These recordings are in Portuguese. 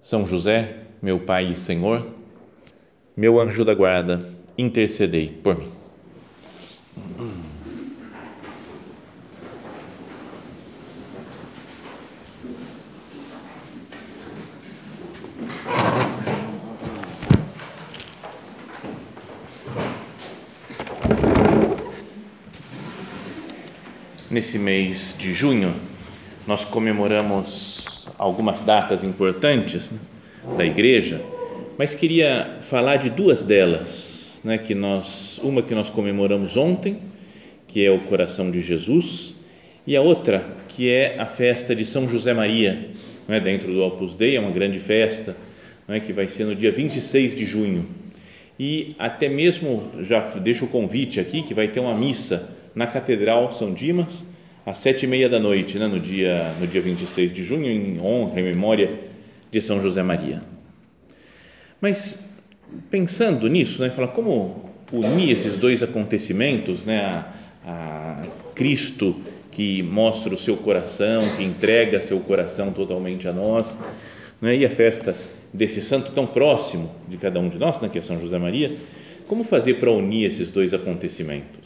são José, meu Pai e Senhor, meu anjo da guarda, intercedei por mim. Nesse mês de junho, nós comemoramos algumas datas importantes né, da igreja, mas queria falar de duas delas, né, que nós, uma que nós comemoramos ontem, que é o coração de Jesus, e a outra que é a festa de São José Maria, né, dentro do Opus Dei, é uma grande festa, né, que vai ser no dia 26 de junho. E até mesmo, já deixo o convite aqui, que vai ter uma missa na Catedral São Dimas, às sete e meia da noite, né, no, dia, no dia 26 de junho, em honra e memória de São José Maria. Mas, pensando nisso, né, falar como unir esses dois acontecimentos, né, a, a Cristo que mostra o seu coração, que entrega seu coração totalmente a nós, né, e a festa desse santo tão próximo de cada um de nós, né, que é São José Maria, como fazer para unir esses dois acontecimentos?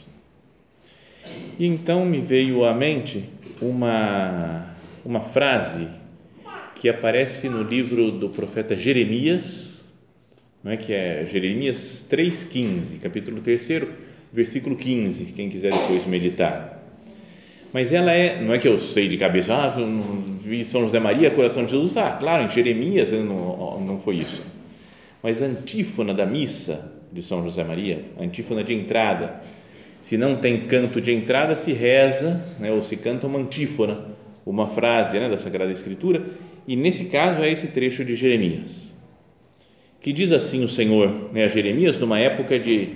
E então me veio à mente uma, uma frase que aparece no livro do profeta Jeremias, não é, que é Jeremias 3,15, capítulo 3, versículo 15, quem quiser depois meditar. Mas ela é, não é que eu sei de cabeça, ah, vi São José Maria, coração de Jesus, ah, claro, em Jeremias não, não foi isso. Mas a antífona da missa de São José Maria, a antífona de entrada, se não tem canto de entrada, se reza, né, ou se canta uma antífona, uma frase né, da Sagrada Escritura, e nesse caso é esse trecho de Jeremias, que diz assim o Senhor né, a Jeremias, numa época de,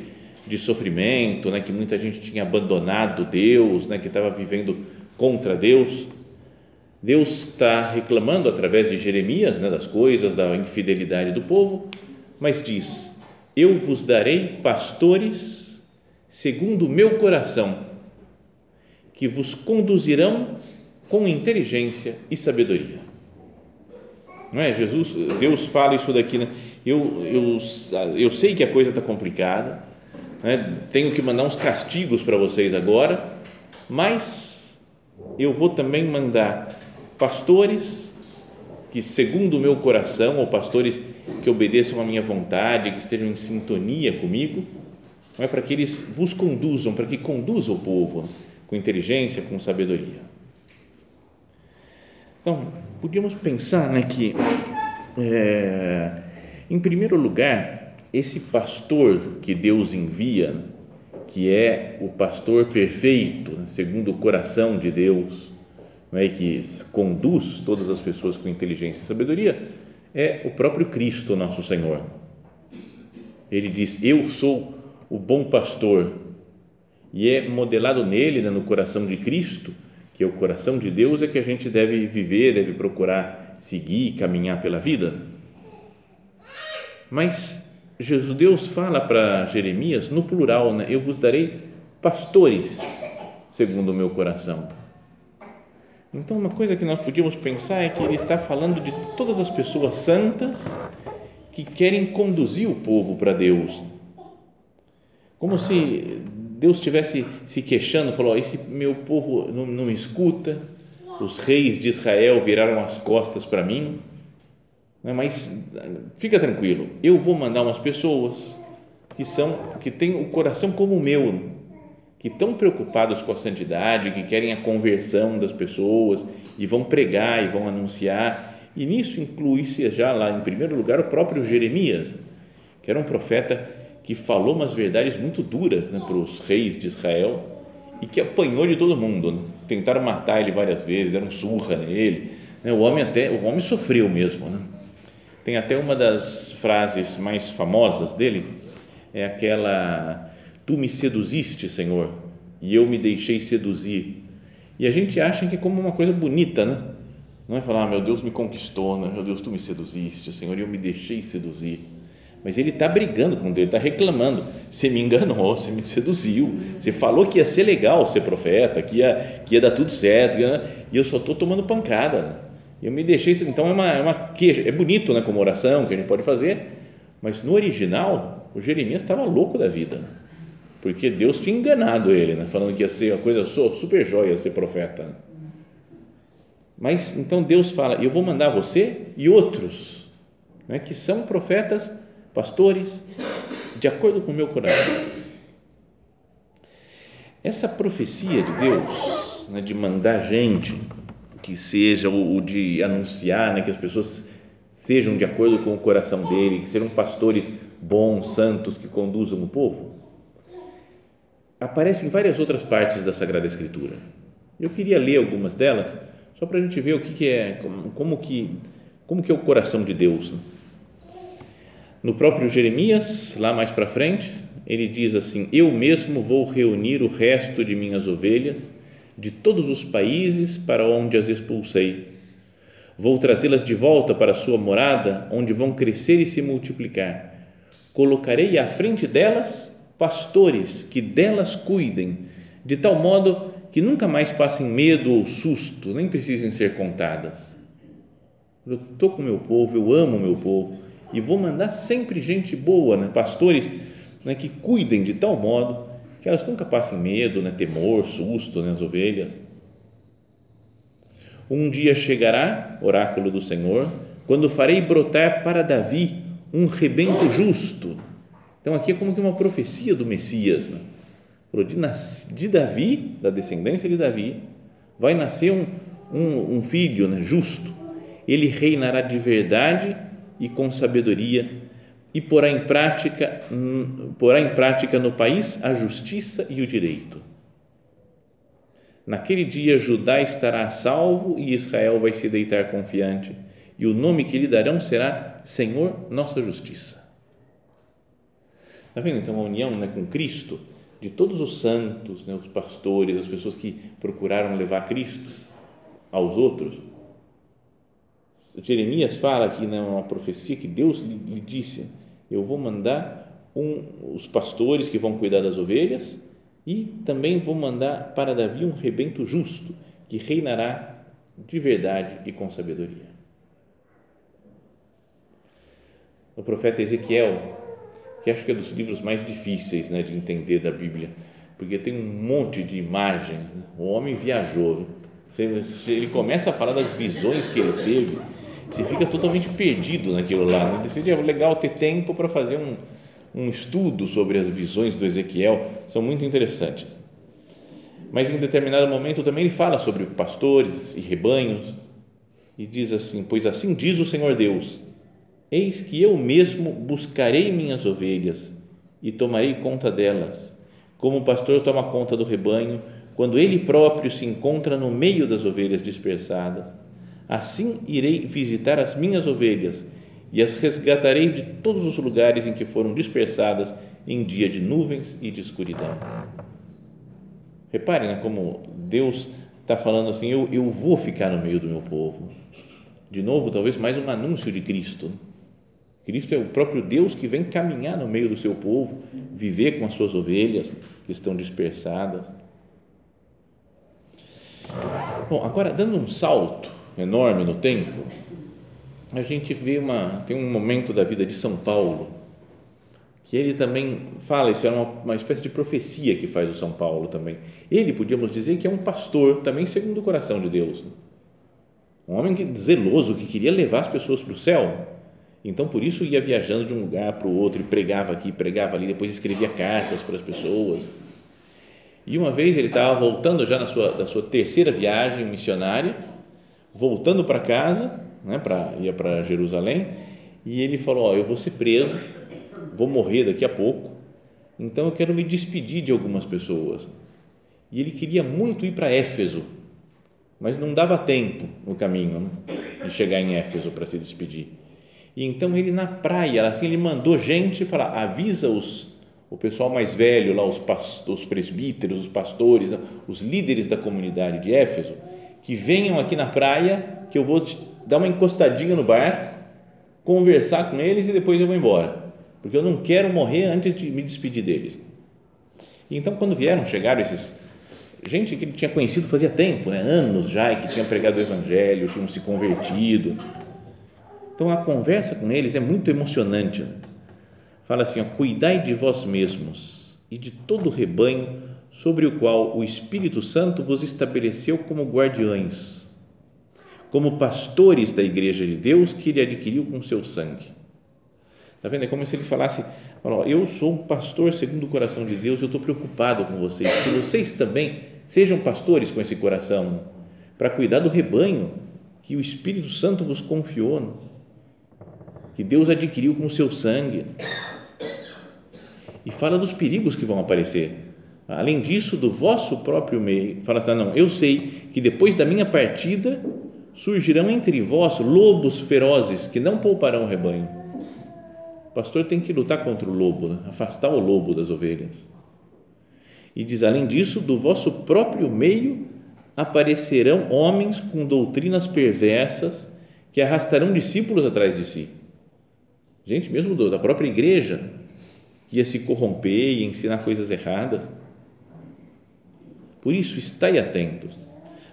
de sofrimento, né, que muita gente tinha abandonado Deus, né, que estava vivendo contra Deus. Deus está reclamando através de Jeremias né, das coisas, da infidelidade do povo, mas diz: Eu vos darei pastores segundo o meu coração, que vos conduzirão com inteligência e sabedoria. Não é? Jesus, Deus fala isso daqui, né? eu, eu, eu sei que a coisa está complicada, né? tenho que mandar uns castigos para vocês agora, mas eu vou também mandar pastores que, segundo o meu coração, ou pastores que obedeçam à minha vontade, que estejam em sintonia comigo, não é para que eles vos conduzam, para que conduza o povo com inteligência, com sabedoria. Então, podíamos pensar né, que, é, em primeiro lugar, esse pastor que Deus envia, que é o pastor perfeito, né, segundo o coração de Deus, não é, que conduz todas as pessoas com inteligência e sabedoria, é o próprio Cristo, nosso Senhor. Ele diz: Eu sou o bom pastor, e é modelado nele, né, no coração de Cristo, que é o coração de Deus, é que a gente deve viver, deve procurar seguir, caminhar pela vida. Mas Jesus Deus fala para Jeremias no plural, né? Eu vos darei pastores segundo o meu coração. Então, uma coisa que nós podíamos pensar é que ele está falando de todas as pessoas santas que querem conduzir o povo para Deus como se Deus estivesse se queixando, falou: esse meu povo não, não escuta, os reis de Israel viraram as costas para mim, né, mas fica tranquilo, eu vou mandar umas pessoas que são que têm o coração como o meu, que estão preocupados com a santidade, que querem a conversão das pessoas e vão pregar e vão anunciar. E nisso inclui-se já lá em primeiro lugar o próprio Jeremias, que era um profeta que falou umas verdades muito duras né, para os reis de Israel e que apanhou de todo mundo. Né? Tentaram matar ele várias vezes, deram surra nele. Né? O homem até o homem sofreu mesmo. Né? Tem até uma das frases mais famosas dele, é aquela: Tu me seduziste, Senhor, e eu me deixei seduzir. E a gente acha que é como uma coisa bonita, né? Não é falar, ah, meu Deus me conquistou, né? meu Deus, tu me seduziste, Senhor, e eu me deixei seduzir. Mas ele está brigando com Deus, está reclamando. Você me enganou, você me seduziu, você falou que ia ser legal ser profeta, que ia, que ia dar tudo certo, e eu só estou tomando pancada. Eu me deixei. Então é uma, é uma queixa. É bonito né, como oração que a gente pode fazer, mas no original, o Jeremias estava louco da vida, porque Deus tinha enganado ele, né, falando que ia ser uma coisa super joia ser profeta. Mas então Deus fala: Eu vou mandar você e outros, né, que são profetas pastores, de acordo com o meu coração. Essa profecia de Deus, né, de mandar gente que seja o, de anunciar, né, que as pessoas sejam de acordo com o coração dele, que sejam pastores bons, santos, que conduzam o povo, aparece em várias outras partes da Sagrada Escritura. Eu queria ler algumas delas, só para a gente ver o que, que é, como, como, que, como que é o coração de Deus. Né? No próprio Jeremias, lá mais para frente, ele diz assim: Eu mesmo vou reunir o resto de minhas ovelhas de todos os países para onde as expulsei. Vou trazê-las de volta para sua morada, onde vão crescer e se multiplicar. Colocarei à frente delas pastores que delas cuidem, de tal modo que nunca mais passem medo ou susto, nem precisem ser contadas. Eu estou com meu povo, eu amo meu povo e vou mandar sempre gente boa, né? pastores né? que cuidem de tal modo que elas nunca passem medo, né? temor, susto nas né? ovelhas. Um dia chegará, oráculo do Senhor, quando farei brotar para Davi um rebento justo. Então, aqui é como que uma profecia do Messias. Né? De Davi, da descendência de Davi, vai nascer um, um, um filho né? justo. Ele reinará de verdade e com sabedoria e porá em prática porá em prática no país a justiça e o direito. Naquele dia Judá estará salvo e Israel vai se deitar confiante, e o nome que lhe darão será Senhor nossa justiça. Está vendo então a união né, com Cristo de todos os santos, né, os pastores, as pessoas que procuraram levar Cristo aos outros Jeremias fala aqui né, profecia que Deus lhe disse: Eu vou mandar um, os pastores que vão cuidar das ovelhas e também vou mandar para Davi um rebento justo que reinará de verdade e com sabedoria. O profeta Ezequiel, que acho que é dos livros mais difíceis né, de entender da Bíblia, porque tem um monte de imagens. Né? O homem viajou. Ele começa a falar das visões que ele teve você fica totalmente perdido naquilo lá. Né? Seria legal ter tempo para fazer um, um estudo sobre as visões do Ezequiel, são muito interessantes. Mas em determinado momento também ele fala sobre pastores e rebanhos e diz assim: Pois assim diz o Senhor Deus: Eis que eu mesmo buscarei minhas ovelhas e tomarei conta delas, como o pastor toma conta do rebanho, quando ele próprio se encontra no meio das ovelhas dispersadas Assim irei visitar as minhas ovelhas e as resgatarei de todos os lugares em que foram dispersadas em dia de nuvens e de escuridão. Reparem né, como Deus está falando assim: eu, eu vou ficar no meio do meu povo. De novo, talvez mais um anúncio de Cristo. Cristo é o próprio Deus que vem caminhar no meio do seu povo, viver com as suas ovelhas que estão dispersadas. Bom, agora dando um salto enorme no tempo, a gente vê uma tem um momento da vida de São Paulo que ele também fala, isso é uma, uma espécie de profecia que faz o São Paulo também. Ele, podíamos dizer, que é um pastor também segundo o coração de Deus. Um homem que, zeloso, que queria levar as pessoas para o céu. Então, por isso, ia viajando de um lugar para o outro e pregava aqui, pregava ali, depois escrevia cartas para as pessoas. E uma vez ele estava voltando já na sua, da sua terceira viagem missionária voltando para casa, né, para ia para Jerusalém, e ele falou: ó, eu vou ser preso, vou morrer daqui a pouco, então eu quero me despedir de algumas pessoas. E ele queria muito ir para Éfeso, mas não dava tempo no caminho né, de chegar em Éfeso para se despedir. E então ele na praia, assim, ele mandou gente falar, avisa os o pessoal mais velho lá, os, os presbíteros, os pastores, os líderes da comunidade de Éfeso, que venham aqui na praia, que eu vou dar uma encostadinha no barco, conversar com eles e depois eu vou embora, porque eu não quero morrer antes de me despedir deles. Então, quando vieram, chegaram esses gente que ele tinha conhecido fazia tempo, né? anos já, e que tinha pregado o evangelho, tinham se convertido. Então a conversa com eles é muito emocionante. Fala assim: ó, cuidai de vós mesmos e de todo o rebanho sobre o qual o Espírito Santo vos estabeleceu como guardiões, como pastores da igreja de Deus que ele adquiriu com seu sangue. Está vendo? É como se ele falasse: Eu sou um pastor segundo o coração de Deus, eu estou preocupado com vocês, que vocês também sejam pastores com esse coração, para cuidar do rebanho que o Espírito Santo vos confiou que Deus adquiriu com o seu sangue. E fala dos perigos que vão aparecer. Além disso, do vosso próprio meio, fala assim: ah, não, eu sei que depois da minha partida surgirão entre vós lobos ferozes que não pouparão o rebanho. O pastor tem que lutar contra o lobo, né? afastar o lobo das ovelhas. E diz: além disso, do vosso próprio meio aparecerão homens com doutrinas perversas que arrastarão discípulos atrás de si gente mesmo da própria igreja, que ia se corromper e ensinar coisas erradas. Por isso, estai atentos.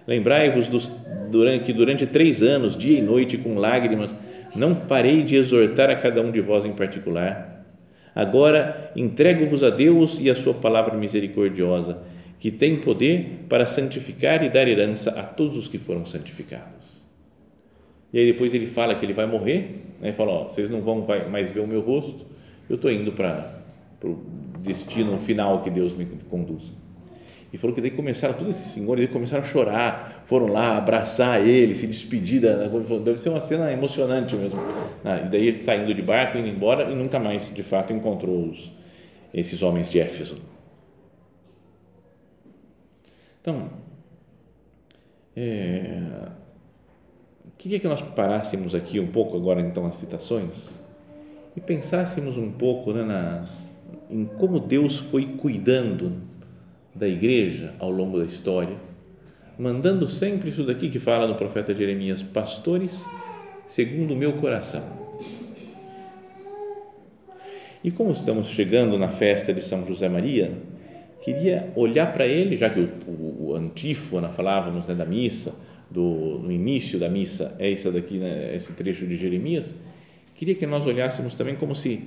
Lembrai-vos que durante três anos, dia e noite, com lágrimas, não parei de exortar a cada um de vós em particular. Agora entrego-vos a Deus e a sua palavra misericordiosa, que tem poder para santificar e dar herança a todos os que foram santificados. E aí depois ele fala que ele vai morrer, né? e fala, ó, vocês não vão mais ver o meu rosto, eu estou indo para o destino final que Deus me conduz. E falou que daí começaram, todos esses senhores começaram a chorar, foram lá abraçar ele, se despedir, deve ser uma cena emocionante mesmo. Ah, e daí ele saindo de barco, indo embora e nunca mais, de fato, encontrou os, esses homens de Éfeso. Então, é, Queria que nós parássemos aqui um pouco agora então as citações e pensássemos um pouco né, na, em como Deus foi cuidando da igreja ao longo da história, mandando sempre isso daqui que fala no profeta Jeremias, pastores segundo o meu coração. E como estamos chegando na festa de São José Maria, queria olhar para ele, já que o, o, o antífona falávamos né, da missa, do, no início da missa é isso daqui, né, esse trecho de Jeremias, queria que nós olhássemos também como se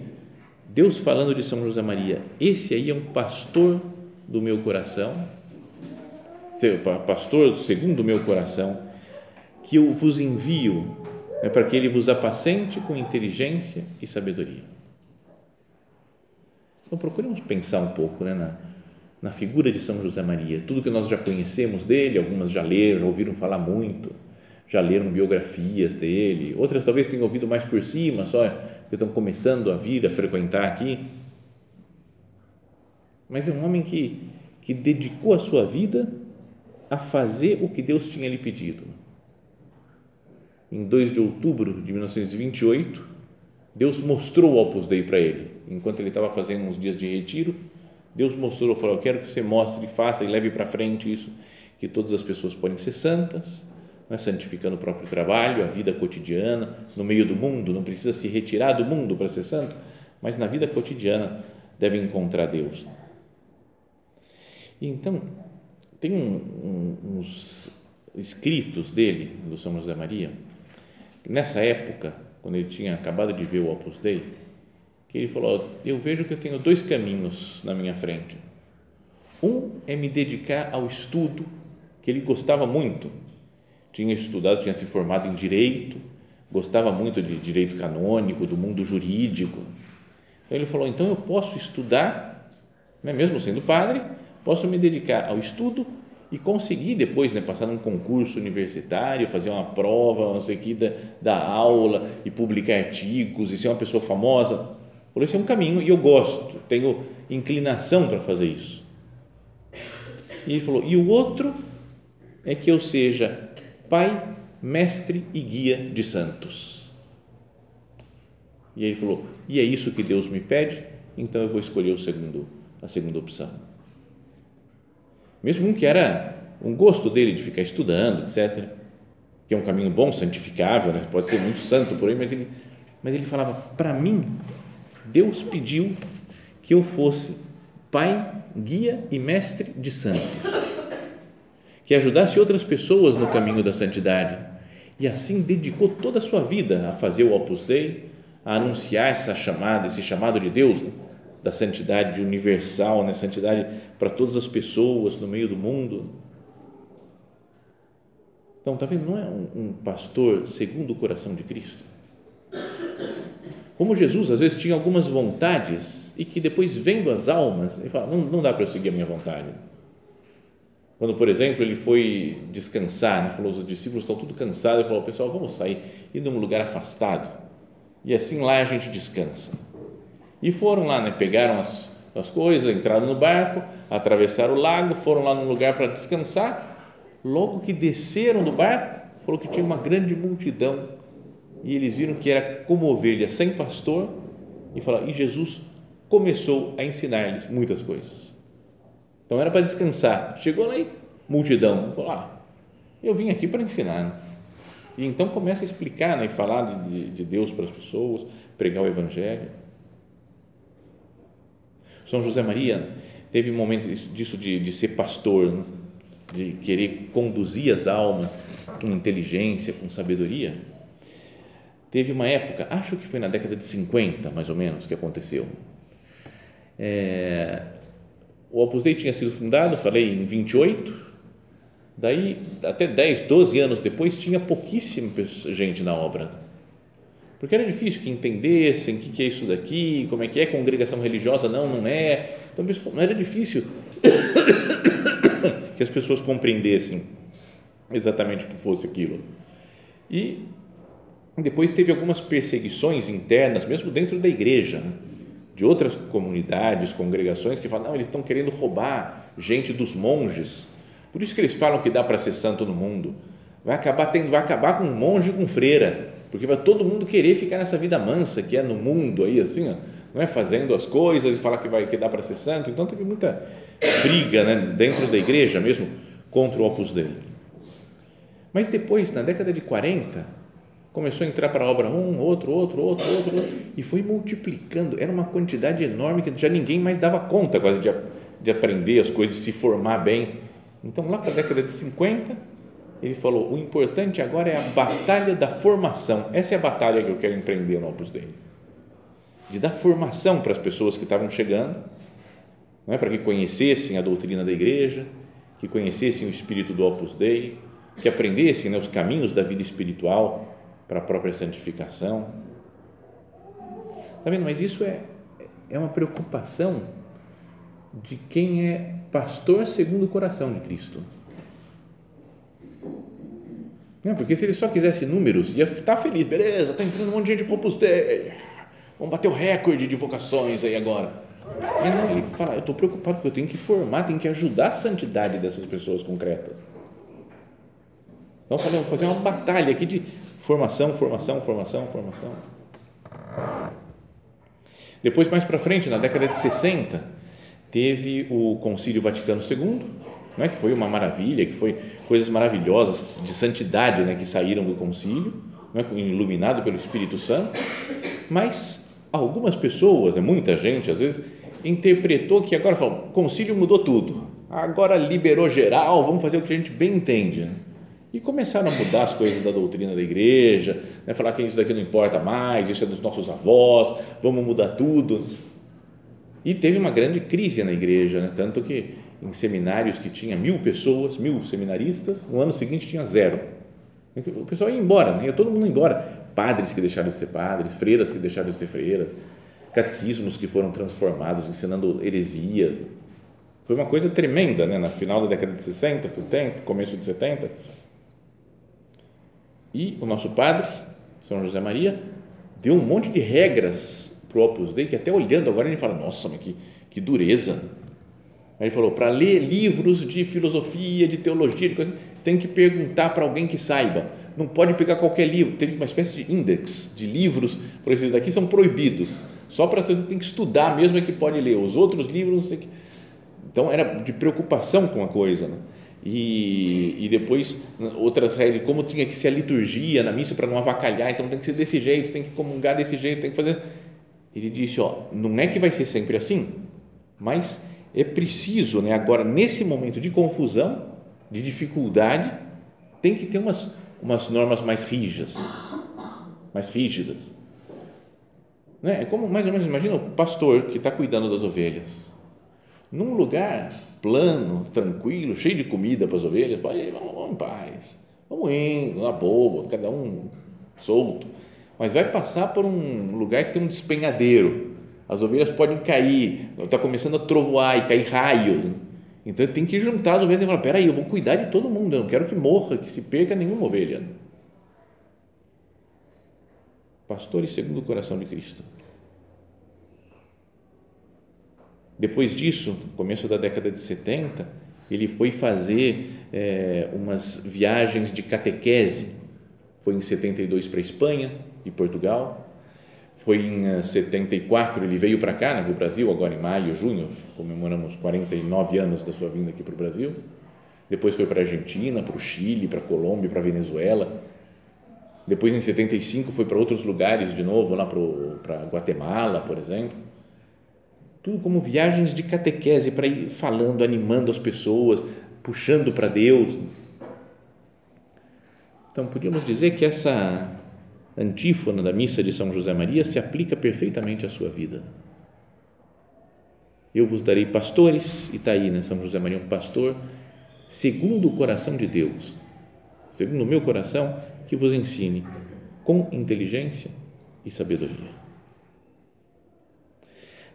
Deus falando de São José Maria, esse aí é um pastor do meu coração, pastor segundo o meu coração, que eu vos envio né, para que ele vos apacente com inteligência e sabedoria. Então procuremos pensar um pouco né, na, na figura de São José Maria. Tudo que nós já conhecemos dele, algumas já leram, já ouviram falar muito, já leram biografias dele, outras talvez tenham ouvido mais por cima, só que estão começando a vir, a frequentar aqui. Mas é um homem que, que dedicou a sua vida a fazer o que Deus tinha lhe pedido. Em 2 de outubro de 1928, Deus mostrou o Opus Dei para ele, enquanto ele estava fazendo uns dias de retiro Deus mostrou, falou, eu quero que você mostre, faça e leve para frente isso, que todas as pessoas podem ser santas, né, santificando o próprio trabalho, a vida cotidiana, no meio do mundo, não precisa se retirar do mundo para ser santo, mas na vida cotidiana deve encontrar Deus. então, tem um, um, uns escritos dele, do São José Maria, nessa época, quando ele tinha acabado de ver o Opus Dei, que ele falou: Eu vejo que eu tenho dois caminhos na minha frente. Um é me dedicar ao estudo, que ele gostava muito. Tinha estudado, tinha se formado em direito, gostava muito de direito canônico, do mundo jurídico. Então ele falou: Então eu posso estudar, né, mesmo sendo padre, posso me dedicar ao estudo e conseguir depois né, passar num concurso universitário, fazer uma prova, não sei que, da, da aula e publicar artigos e ser uma pessoa famosa. Falou, esse é um caminho e eu gosto, tenho inclinação para fazer isso. E ele falou, e o outro é que eu seja pai, mestre e guia de santos. E ele falou: e é isso que Deus me pede, então eu vou escolher o segundo, a segunda opção. Mesmo que era um gosto dele de ficar estudando, etc., que é um caminho bom, santificável, né? pode ser muito santo por aí, mas ele, mas ele falava: para mim, Deus pediu que eu fosse pai, guia e mestre de santos, que ajudasse outras pessoas no caminho da santidade e assim dedicou toda a sua vida a fazer o Opus Dei, a anunciar essa chamada, esse chamado de Deus, né? da santidade universal, né? santidade para todas as pessoas no meio do mundo. Então, tá vendo? Não é um, um pastor segundo o coração de Cristo. Como Jesus às vezes tinha algumas vontades e que depois vendo as almas, ele fala, não, não dá para eu seguir a minha vontade quando, por exemplo, ele foi descansar, né? falou, os discípulos estão tudo cansados, ele falou, pessoal, vamos sair, ir num lugar afastado, e assim lá a gente descansa. E foram lá, né? pegaram as, as coisas, entraram no barco, atravessaram o lago, foram lá num lugar para descansar, logo que desceram do barco, falou que tinha uma grande multidão, e eles viram que era como ovelha sem pastor, e falaram, e Jesus começou a ensinar-lhes muitas coisas. Então era para descansar. Chegou lá e multidão. Falou: ah, eu vim aqui para ensinar. Né? E então começa a explicar né, e falar de, de Deus para as pessoas, pregar o Evangelho. São José Maria teve momentos disso de, de ser pastor, né? de querer conduzir as almas com inteligência, com sabedoria. Teve uma época, acho que foi na década de 50, mais ou menos, que aconteceu. É, o Opus Dei tinha sido fundado, falei, em 28, daí até 10, 12 anos depois tinha pouquíssima gente na obra, porque era difícil que entendessem o que é isso daqui, como é que é congregação religiosa, não, não é, então não era difícil que as pessoas compreendessem exatamente o que fosse aquilo. E depois teve algumas perseguições internas, mesmo dentro da igreja, né? De outras comunidades, congregações que falam, não, eles estão querendo roubar gente dos monges. Por isso que eles falam que dá para ser santo no mundo. Vai acabar tendo, vai acabar com monge e com freira, porque vai todo mundo querer ficar nessa vida mansa que é no mundo aí assim, ó, não é fazendo as coisas e falar que vai que dá para ser santo. Então tem muita briga, né, dentro da igreja mesmo contra o Opus Dei. Mas depois, na década de 40, começou a entrar para a obra um, outro, outro, outro, outro, e foi multiplicando. Era uma quantidade enorme que já ninguém mais dava conta quase de, de aprender as coisas, de se formar bem. Então, lá para a década de 50, ele falou: o importante agora é a batalha da formação. Essa é a batalha que eu quero empreender no Opus Dei. De dar formação para as pessoas que estavam chegando, não é? para que conhecessem a doutrina da igreja, que conhecessem o espírito do Opus Dei, que aprendessem né, os caminhos da vida espiritual para a própria santificação. Está vendo? Mas isso é, é uma preocupação de quem é pastor segundo o coração de Cristo. Não, porque se ele só quisesse números, ia estar feliz, beleza, está entrando um monte de gente para Dei, vamos bater o recorde de vocações aí agora. Mas não, ele fala, eu estou preocupado porque eu tenho que formar, tenho que ajudar a santidade dessas pessoas concretas. Então, vamos fazer uma batalha aqui de Formação, formação, formação, formação. Depois, mais para frente, na década de 60, teve o Concílio Vaticano II, né, que foi uma maravilha, que foi coisas maravilhosas de santidade né, que saíram do concílio, né, iluminado pelo Espírito Santo, mas algumas pessoas, né, muita gente, às vezes, interpretou que agora falou, o concílio mudou tudo, agora liberou geral, vamos fazer o que a gente bem entende. Né? E começaram a mudar as coisas da doutrina da igreja, né? falar que isso daqui não importa mais, isso é dos nossos avós, vamos mudar tudo. E teve uma grande crise na igreja, né? tanto que em seminários que tinha mil pessoas, mil seminaristas, no ano seguinte tinha zero. O pessoal ia embora, né? ia todo mundo embora. Padres que deixaram de ser padres, freiras que deixaram de ser freiras, catecismos que foram transformados, ensinando heresias. Foi uma coisa tremenda, né? na final da década de 60, 70, começo de 70 e o nosso padre, São José Maria, deu um monte de regras para o Opus Dei, que até olhando agora ele fala, nossa, mas que, que dureza. Aí ele falou: para ler livros de filosofia, de teologia, de coisa, tem que perguntar para alguém que saiba. Não pode pegar qualquer livro. Tem uma espécie de index de livros, por esses daqui são proibidos. Só para você tem que estudar mesmo é que pode ler. Os outros livros que... Então era de preocupação com a coisa, né? E, e depois outras regras, como tinha que ser a liturgia na missa para não avacalhar, então tem que ser desse jeito, tem que comungar desse jeito, tem que fazer. Ele disse: ó, não é que vai ser sempre assim, mas é preciso, né, agora, nesse momento de confusão, de dificuldade, tem que ter umas, umas normas mais rígidas, mais rígidas. Né? É como, mais ou menos, imagina o pastor que está cuidando das ovelhas. Num lugar plano, tranquilo, cheio de comida para as ovelhas, vamos, vamos em paz, vamos indo, na boa, cada um solto. Mas vai passar por um lugar que tem um despenhadeiro, as ovelhas podem cair, está começando a trovoar e cair raios. Então tem que juntar as ovelhas e falar: peraí, eu vou cuidar de todo mundo, eu não quero que morra, que se perca nenhuma ovelha. Pastores segundo o coração de Cristo. Depois disso, no começo da década de 70, ele foi fazer é, umas viagens de catequese. Foi em 72 para a Espanha e Portugal foi em 74, eh, ele veio para cá, né, para o Brasil, agora em maio, junho, comemoramos 49 anos da sua vinda aqui para o Brasil. Depois foi para a Argentina, para o Chile, para a Colômbia, para a Venezuela. Depois, em 75, foi para outros lugares de novo, lá para Guatemala, por exemplo. Tudo como viagens de catequese, para ir falando, animando as pessoas, puxando para Deus. Então, podíamos dizer que essa antífona da missa de São José Maria se aplica perfeitamente à sua vida. Eu vos darei pastores, e está aí, né? São José Maria, um pastor, segundo o coração de Deus, segundo o meu coração, que vos ensine com inteligência e sabedoria.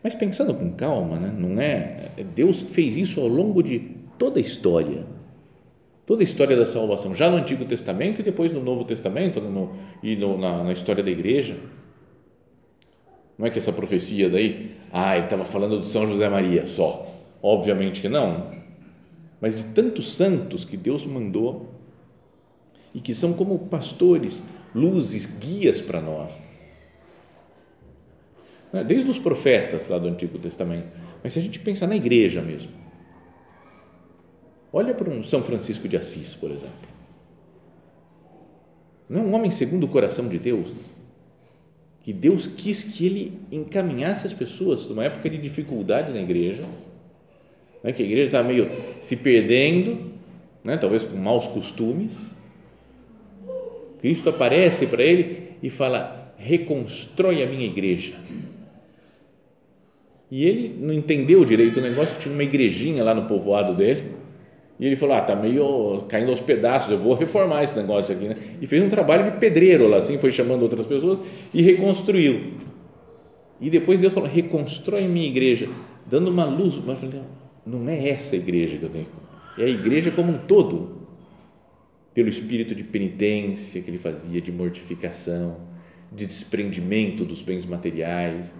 Mas pensando com calma, né? não é? Deus fez isso ao longo de toda a história toda a história da salvação, já no Antigo Testamento e depois no Novo Testamento no, e no, na, na, história da igreja. Não é que essa profecia daí, ah, ele estava falando de São José Maria só. Obviamente que não. Mas de tantos santos que Deus mandou e que são como pastores, luzes, guias para nós. É? Desde os profetas lá do Antigo Testamento. Mas se a gente pensar na igreja mesmo, Olha para um São Francisco de Assis, por exemplo. Não é um homem segundo o coração de Deus, que Deus quis que ele encaminhasse as pessoas numa época de dificuldade na igreja, né, que a igreja estava meio se perdendo, né, talvez com maus costumes. Cristo aparece para ele e fala: reconstrói a minha igreja. E ele não entendeu direito o negócio, tinha uma igrejinha lá no povoado dele e ele falou: Ah, tá meio caindo aos pedaços, eu vou reformar esse negócio aqui. Né? E fez um trabalho de pedreiro lá, assim, foi chamando outras pessoas e reconstruiu. E depois Deus falou: Reconstrói minha igreja, dando uma luz. Mas eu falei: Não é essa igreja que eu tenho, é a igreja como um todo. Pelo espírito de penitência que ele fazia, de mortificação, de desprendimento dos bens materiais,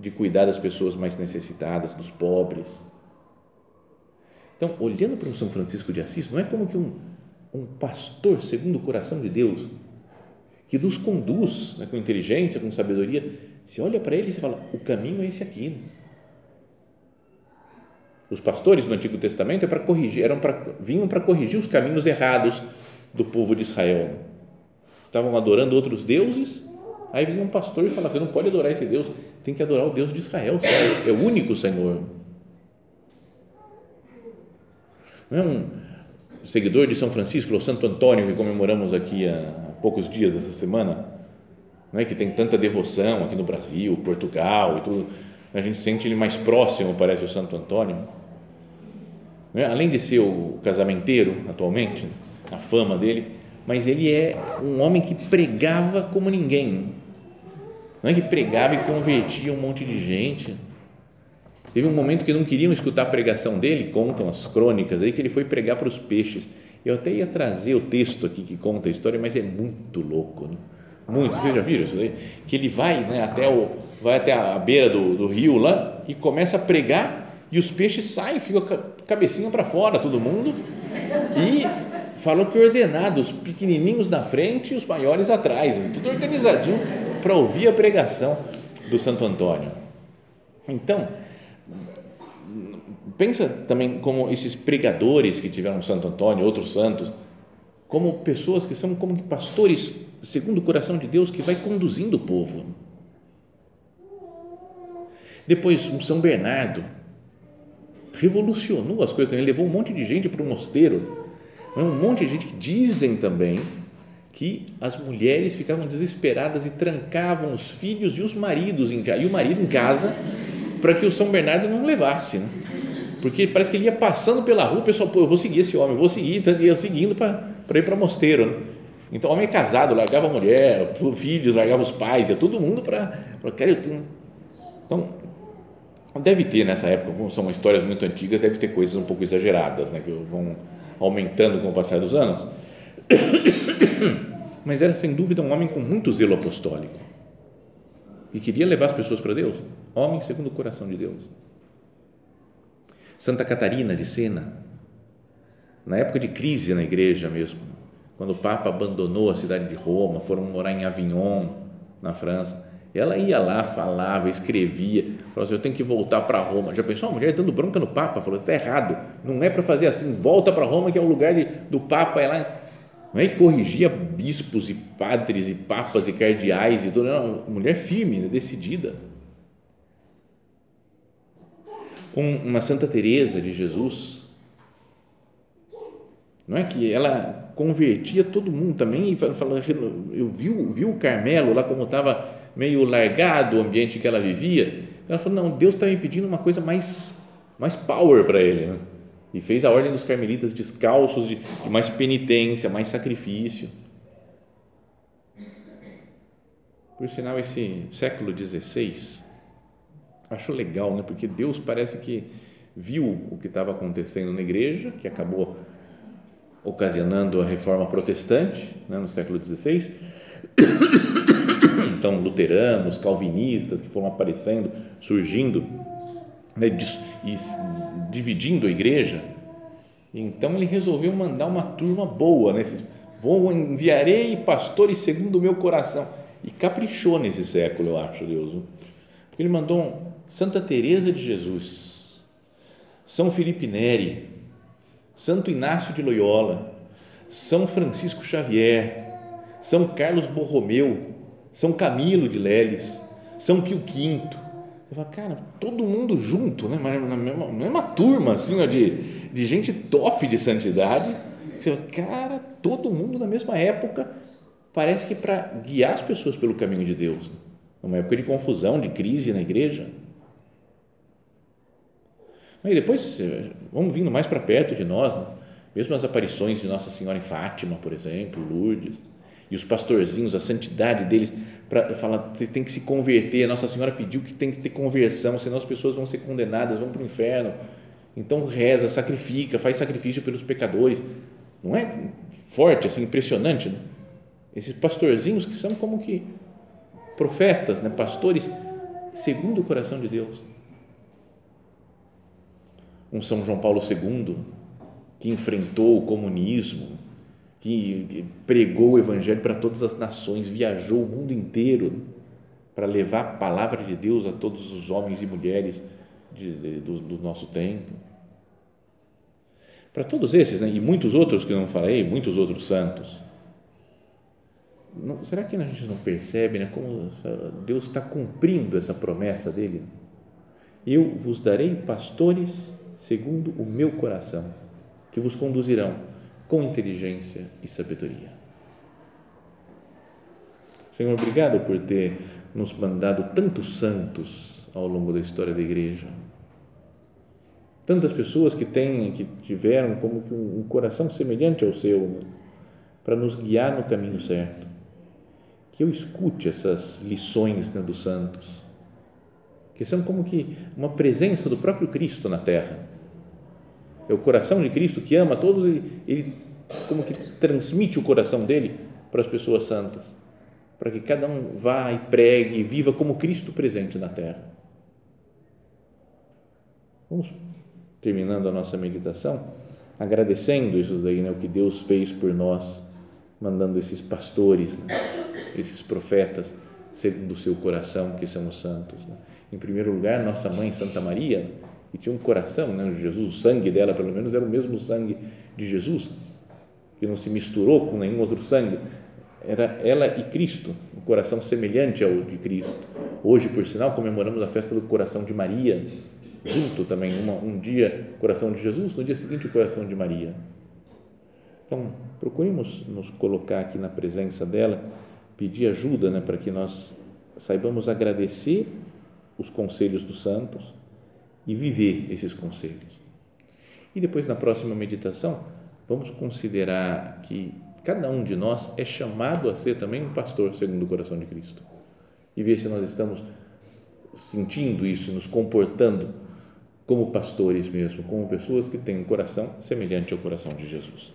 de cuidar das pessoas mais necessitadas, dos pobres então, olhando para o São Francisco de Assis, não é como que um, um pastor segundo o coração de Deus, que nos conduz né, com inteligência, com sabedoria. Você olha para ele e você fala: o caminho é esse aqui. Né? Os pastores no Antigo Testamento é para corrigir, eram para, vinham para corrigir os caminhos errados do povo de Israel. Estavam adorando outros deuses, aí vinha um pastor e falava: você não pode adorar esse Deus, tem que adorar o Deus de Israel, é o único Senhor. Não é um seguidor de São Francisco, ou Santo Antônio, que comemoramos aqui há poucos dias essa semana, não é que tem tanta devoção aqui no Brasil, Portugal e tudo, a gente sente ele mais próximo, parece o Santo Antônio. É? Além de ser o casamenteiro atualmente, a fama dele, mas ele é um homem que pregava como ninguém. Não é que pregava e convertia um monte de gente Teve um momento que não queriam escutar a pregação dele, contam as crônicas aí, que ele foi pregar para os peixes. Eu até ia trazer o texto aqui que conta a história, mas é muito louco, né? muito. Vocês já viram isso aí? Que ele vai, né, até o, vai até a beira do, do rio lá e começa a pregar E os peixes saem, ficam cabecinha para fora, todo mundo. E falou que ordenado, os pequenininhos na frente e os maiores atrás, tudo organizadinho para ouvir a pregação do Santo Antônio. Então, pensa também como esses pregadores que tiveram Santo Antônio, outros santos, como pessoas que são como pastores segundo o coração de Deus que vai conduzindo o povo. Depois, um São Bernardo revolucionou as coisas também, levou um monte de gente para o mosteiro. Um monte de gente que dizem também que as mulheres ficavam desesperadas e trancavam os filhos e os maridos em casa, e o marido em casa para que o São Bernardo não levasse, né? porque parece que ele ia passando pela rua, o pessoal, pô, eu vou seguir esse homem, eu vou seguir, então ia seguindo para ir para mosteiro. Né? Então, homem é casado, largava a mulher, filhos, largava os pais, ia todo mundo para. Cara, eu tenho. Então, deve ter nessa época, como são histórias muito antigas, deve ter coisas um pouco exageradas, né, que vão aumentando com o passar dos anos. Mas era sem dúvida um homem com muito zelo apostólico e queria levar as pessoas para Deus. Homem segundo o coração de Deus. Santa Catarina de Sena, na época de crise na igreja mesmo, quando o Papa abandonou a cidade de Roma, foram morar em Avignon, na França. Ela ia lá, falava, escrevia, falou assim: Eu tenho que voltar para Roma. Já pensou uma mulher dando bronca no Papa? Falou: Está errado, não é para fazer assim, volta para Roma, que é o lugar de, do Papa. Ela não é? corrigia bispos e padres e papas e cardeais e. Era uma mulher firme, né, decidida. Um, uma Santa Teresa de Jesus, não é que ela convertia todo mundo também e falava, eu vi, vi o Carmelo lá como estava meio largado o ambiente que ela vivia, ela falou, não, Deus está me pedindo uma coisa mais, mais power para ele, né? E fez a ordem dos carmelitas descalços de, de mais penitência, mais sacrifício. Por sinal, esse século XVI, acho legal, né? porque Deus parece que viu o que estava acontecendo na igreja, que acabou ocasionando a reforma protestante né, no século XVI. Então, luteranos, calvinistas que foram aparecendo, surgindo né, dividindo a igreja. Então, ele resolveu mandar uma turma boa, nesses, vou enviarei pastores segundo o meu coração. E caprichou nesse século, eu acho, Deus. Porque ele mandou Santa Teresa de Jesus, São Felipe Neri, Santo Inácio de Loyola, São Francisco Xavier, São Carlos Borromeu, São Camilo de Leles, São Pio V. Eu falo, cara, todo mundo junto, né? na mesma, mesma turma assim, ó, de, de gente top de santidade. Você fala, cara, todo mundo na mesma época, parece que para guiar as pessoas pelo caminho de Deus. Né? Numa época de confusão, de crise na igreja. E depois, eh, vamos vindo mais para perto de nós, né? mesmo as aparições de Nossa Senhora em Fátima, por exemplo, Lourdes, e os pastorzinhos, a santidade deles, para falar, vocês têm que se converter, Nossa Senhora pediu que tem que ter conversão, senão as pessoas vão ser condenadas, vão para o inferno. Então reza, sacrifica, faz sacrifício pelos pecadores. Não é forte, assim, impressionante, né? Esses pastorzinhos que são como que profetas, né? pastores segundo o coração de Deus um São João Paulo II que enfrentou o comunismo, que pregou o evangelho para todas as nações, viajou o mundo inteiro para levar a palavra de Deus a todos os homens e mulheres de, de, do, do, nosso tempo. Para todos esses, né, e muitos outros que eu não falei, muitos outros santos. Não, será que a gente não percebe né, como Deus está cumprindo essa promessa dele? Eu vos darei pastores segundo o meu coração, que vos conduzirão com inteligência e sabedoria. Senhor, obrigado por ter nos mandado tantos santos ao longo da história da igreja. Tantas pessoas que têm, que tiveram como que um coração semelhante ao seu, para nos guiar no caminho certo. Que eu escute essas lições né, dos santos que são como que uma presença do próprio Cristo na terra. É o coração de Cristo que ama todos e ele como que transmite o coração dele para as pessoas santas, para que cada um vá e pregue e viva como Cristo presente na terra. Vamos terminando a nossa meditação, agradecendo isso daí, né, o que Deus fez por nós, mandando esses pastores, né, esses profetas, segundo o seu coração, que são os santos. Né. Em primeiro lugar, nossa mãe Santa Maria, que tinha um coração, né, Jesus, o sangue dela, pelo menos, era o mesmo sangue de Jesus, que não se misturou com nenhum outro sangue, era ela e Cristo, um coração semelhante ao de Cristo. Hoje, por sinal, comemoramos a festa do coração de Maria, junto também, uma, um dia coração de Jesus, no dia seguinte o coração de Maria. Então, procuremos nos colocar aqui na presença dela, pedir ajuda né, para que nós saibamos agradecer os conselhos dos santos e viver esses conselhos. E depois, na próxima meditação, vamos considerar que cada um de nós é chamado a ser também um pastor segundo o coração de Cristo e ver se nós estamos sentindo isso, nos comportando como pastores mesmo, como pessoas que têm um coração semelhante ao coração de Jesus.